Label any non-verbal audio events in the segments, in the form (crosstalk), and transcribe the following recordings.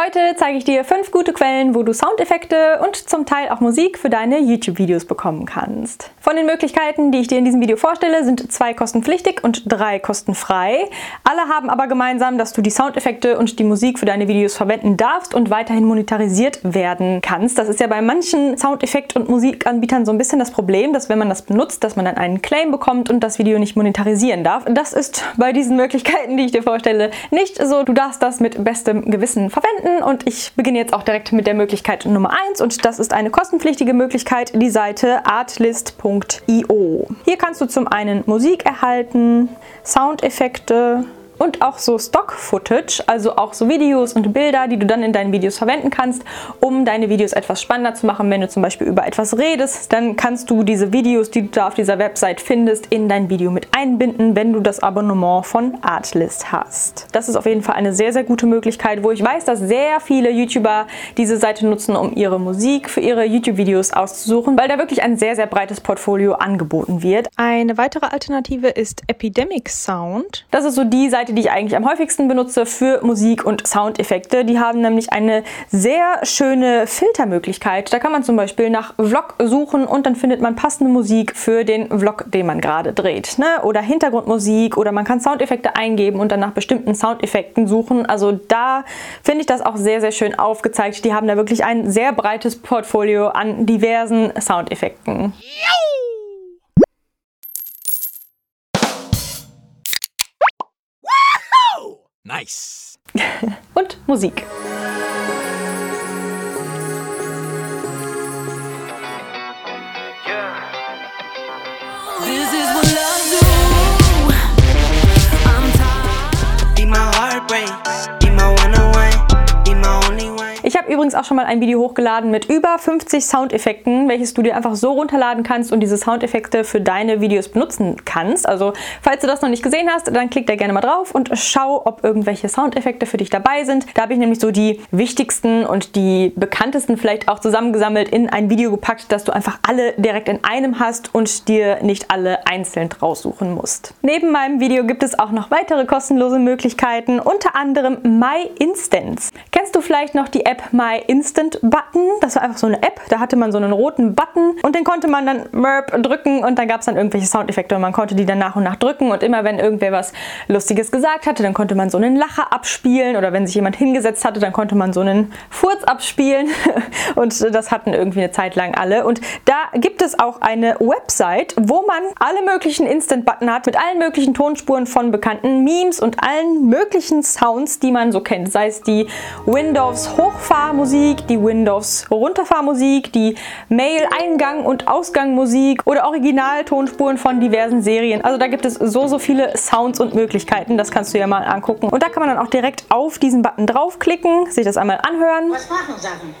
Heute zeige ich dir fünf gute Quellen, wo du Soundeffekte und zum Teil auch Musik für deine YouTube-Videos bekommen kannst. Von den Möglichkeiten, die ich dir in diesem Video vorstelle, sind zwei kostenpflichtig und drei kostenfrei. Alle haben aber gemeinsam, dass du die Soundeffekte und die Musik für deine Videos verwenden darfst und weiterhin monetarisiert werden kannst. Das ist ja bei manchen Soundeffekt- und Musikanbietern so ein bisschen das Problem, dass wenn man das benutzt, dass man dann einen Claim bekommt und das Video nicht monetarisieren darf. Das ist bei diesen Möglichkeiten, die ich dir vorstelle, nicht so. Du darfst das mit bestem Gewissen verwenden finden und ich beginne jetzt auch direkt mit der Möglichkeit Nummer 1 und das ist eine kostenpflichtige Möglichkeit, die Seite artlist.io. Hier kannst du zum einen Musik erhalten, Soundeffekte, und auch so Stock-Footage, also auch so Videos und Bilder, die du dann in deinen Videos verwenden kannst, um deine Videos etwas spannender zu machen. Wenn du zum Beispiel über etwas redest, dann kannst du diese Videos, die du da auf dieser Website findest, in dein Video mit einbinden, wenn du das Abonnement von Artlist hast. Das ist auf jeden Fall eine sehr, sehr gute Möglichkeit, wo ich weiß, dass sehr viele YouTuber diese Seite nutzen, um ihre Musik für ihre YouTube-Videos auszusuchen, weil da wirklich ein sehr, sehr breites Portfolio angeboten wird. Eine weitere Alternative ist Epidemic Sound. Das ist so die Seite, Seite, die ich eigentlich am häufigsten benutze für Musik und Soundeffekte. Die haben nämlich eine sehr schöne Filtermöglichkeit. Da kann man zum Beispiel nach Vlog suchen und dann findet man passende Musik für den Vlog, den man gerade dreht. Ne? Oder Hintergrundmusik oder man kann Soundeffekte eingeben und dann nach bestimmten Soundeffekten suchen. Also da finde ich das auch sehr, sehr schön aufgezeigt. Die haben da wirklich ein sehr breites Portfolio an diversen Soundeffekten. Nice. Und Musik. Übrigens auch schon mal ein Video hochgeladen mit über 50 Soundeffekten, welches du dir einfach so runterladen kannst und diese Soundeffekte für deine Videos benutzen kannst. Also falls du das noch nicht gesehen hast, dann klick da gerne mal drauf und schau, ob irgendwelche Soundeffekte für dich dabei sind. Da habe ich nämlich so die wichtigsten und die bekanntesten vielleicht auch zusammengesammelt in ein Video gepackt, dass du einfach alle direkt in einem hast und dir nicht alle einzeln raussuchen musst. Neben meinem Video gibt es auch noch weitere kostenlose Möglichkeiten, unter anderem My Instance. Kennst du vielleicht noch die App App My Instant Button. Das war einfach so eine App, da hatte man so einen roten Button und den konnte man dann Merp drücken und dann gab es dann irgendwelche Soundeffekte und man konnte die dann nach und nach drücken und immer wenn irgendwer was Lustiges gesagt hatte, dann konnte man so einen Lacher abspielen oder wenn sich jemand hingesetzt hatte, dann konnte man so einen Furz abspielen (laughs) und das hatten irgendwie eine Zeit lang alle. Und da gibt es auch eine Website, wo man alle möglichen Instant Button hat mit allen möglichen Tonspuren von bekannten Memes und allen möglichen Sounds, die man so kennt, sei es die Windows Hoch Hochfahrmusik, die Windows Runterfahrmusik, die Mail-Eingang- und Ausgangmusik oder Originaltonspuren von diversen Serien. Also da gibt es so, so viele Sounds und Möglichkeiten. Das kannst du ja mal angucken. Und da kann man dann auch direkt auf diesen Button draufklicken, sich das einmal anhören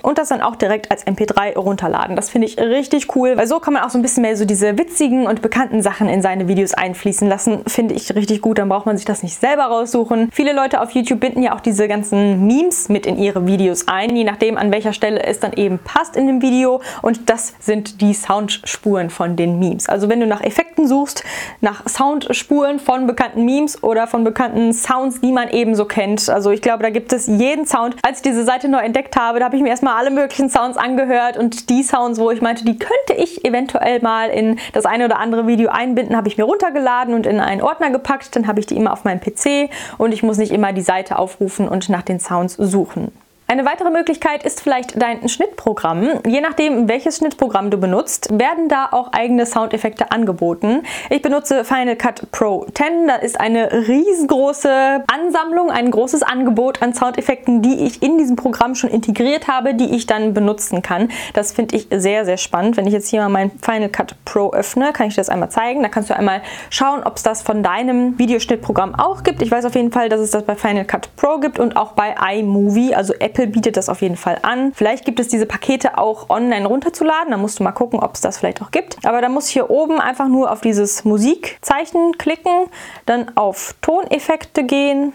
und das dann auch direkt als MP3 runterladen. Das finde ich richtig cool, weil so kann man auch so ein bisschen mehr so diese witzigen und bekannten Sachen in seine Videos einfließen lassen. Finde ich richtig gut. Dann braucht man sich das nicht selber raussuchen. Viele Leute auf YouTube binden ja auch diese ganzen Memes mit in ihre Videos ein ein, je nachdem an welcher Stelle es dann eben passt in dem Video und das sind die Soundspuren von den Memes. Also wenn du nach Effekten suchst, nach Soundspuren von bekannten Memes oder von bekannten Sounds, die man eben so kennt. Also ich glaube, da gibt es jeden Sound. Als ich diese Seite neu entdeckt habe, da habe ich mir erstmal alle möglichen Sounds angehört und die Sounds, wo ich meinte, die könnte ich eventuell mal in das eine oder andere Video einbinden, habe ich mir runtergeladen und in einen Ordner gepackt. Dann habe ich die immer auf meinem PC und ich muss nicht immer die Seite aufrufen und nach den Sounds suchen. Eine weitere Möglichkeit ist vielleicht dein Schnittprogramm. Je nachdem, welches Schnittprogramm du benutzt, werden da auch eigene Soundeffekte angeboten. Ich benutze Final Cut Pro 10. Da ist eine riesengroße Ansammlung, ein großes Angebot an Soundeffekten, die ich in diesem Programm schon integriert habe, die ich dann benutzen kann. Das finde ich sehr, sehr spannend. Wenn ich jetzt hier mal mein Final Cut Pro öffne, kann ich dir das einmal zeigen. Da kannst du einmal schauen, ob es das von deinem Videoschnittprogramm auch gibt. Ich weiß auf jeden Fall, dass es das bei Final Cut Pro gibt und auch bei iMovie, also Apple Apple bietet das auf jeden Fall an. Vielleicht gibt es diese Pakete auch online runterzuladen. Da musst du mal gucken, ob es das vielleicht auch gibt. Aber da muss ich hier oben einfach nur auf dieses Musikzeichen klicken, dann auf Toneffekte gehen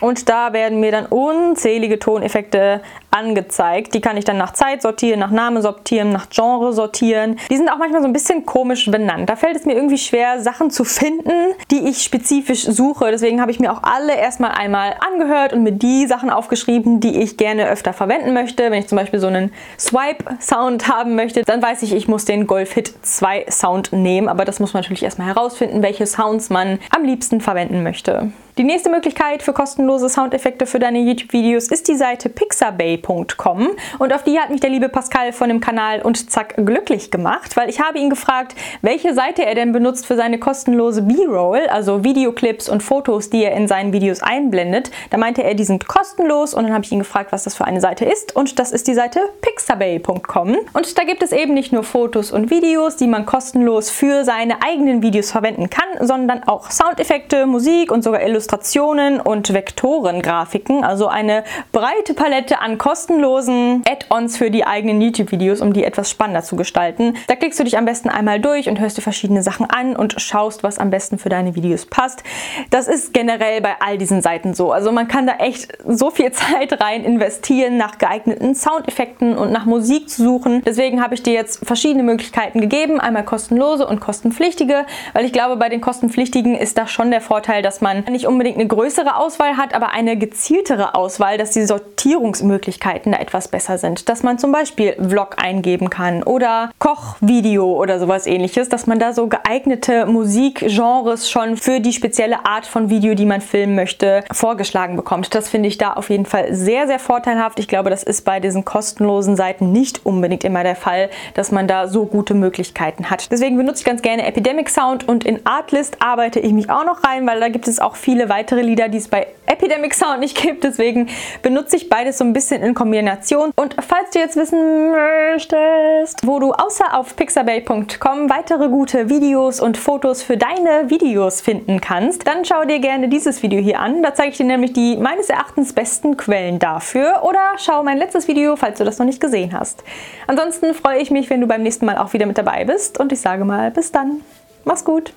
und da werden mir dann unzählige Toneffekte angezeigt. Die kann ich dann nach Zeit sortieren, nach Name sortieren, nach Genre sortieren. Die sind auch manchmal so ein bisschen komisch benannt. Da fällt es mir irgendwie schwer, Sachen zu finden, die ich spezifisch suche. Deswegen habe ich mir auch alle erstmal einmal angehört und mir die Sachen aufgeschrieben, die ich gerne öfter verwenden möchte. Wenn ich zum Beispiel so einen Swipe-Sound haben möchte, dann weiß ich, ich muss den Golf Hit 2 Sound nehmen. Aber das muss man natürlich erstmal herausfinden, welche Sounds man am liebsten verwenden möchte. Die nächste Möglichkeit für kostenlose Soundeffekte für deine YouTube-Videos ist die Seite pixabay.com und auf die hat mich der liebe Pascal von dem Kanal und zack glücklich gemacht, weil ich habe ihn gefragt, welche Seite er denn benutzt für seine kostenlose B-Roll, also Videoclips und Fotos, die er in seinen Videos einblendet. Da meinte er, die sind kostenlos. Und dann habe ich ihn gefragt, was das für eine Seite ist. Und das ist die Seite pixabay.com und da gibt es eben nicht nur Fotos und Videos, die man kostenlos für seine eigenen Videos verwenden kann, sondern auch Soundeffekte, Musik und sogar Illustrationen Illustrationen und Vektorengrafiken, also eine breite Palette an kostenlosen Add-ons für die eigenen YouTube-Videos, um die etwas spannender zu gestalten. Da klickst du dich am besten einmal durch und hörst dir verschiedene Sachen an und schaust, was am besten für deine Videos passt. Das ist generell bei all diesen Seiten so. Also man kann da echt so viel (laughs) Zeit rein investieren, nach geeigneten Soundeffekten und nach Musik zu suchen. Deswegen habe ich dir jetzt verschiedene Möglichkeiten gegeben, einmal kostenlose und kostenpflichtige, weil ich glaube, bei den kostenpflichtigen ist da schon der Vorteil, dass man nicht unbedingt unbedingt eine größere Auswahl hat, aber eine gezieltere Auswahl, dass die Sortierungsmöglichkeiten da etwas besser sind. Dass man zum Beispiel Vlog eingeben kann oder Kochvideo oder sowas ähnliches, dass man da so geeignete Musikgenres schon für die spezielle Art von Video, die man filmen möchte, vorgeschlagen bekommt. Das finde ich da auf jeden Fall sehr, sehr vorteilhaft. Ich glaube, das ist bei diesen kostenlosen Seiten nicht unbedingt immer der Fall, dass man da so gute Möglichkeiten hat. Deswegen benutze ich ganz gerne Epidemic Sound und in Artlist arbeite ich mich auch noch rein, weil da gibt es auch weitere Lieder, die es bei Epidemic Sound nicht gibt. Deswegen benutze ich beides so ein bisschen in Kombination. Und falls du jetzt wissen möchtest, wo du außer auf pixabay.com weitere gute Videos und Fotos für deine Videos finden kannst, dann schau dir gerne dieses Video hier an. Da zeige ich dir nämlich die meines Erachtens besten Quellen dafür. Oder schau mein letztes Video, falls du das noch nicht gesehen hast. Ansonsten freue ich mich, wenn du beim nächsten Mal auch wieder mit dabei bist. Und ich sage mal, bis dann. Mach's gut.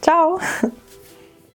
Ciao. (laughs)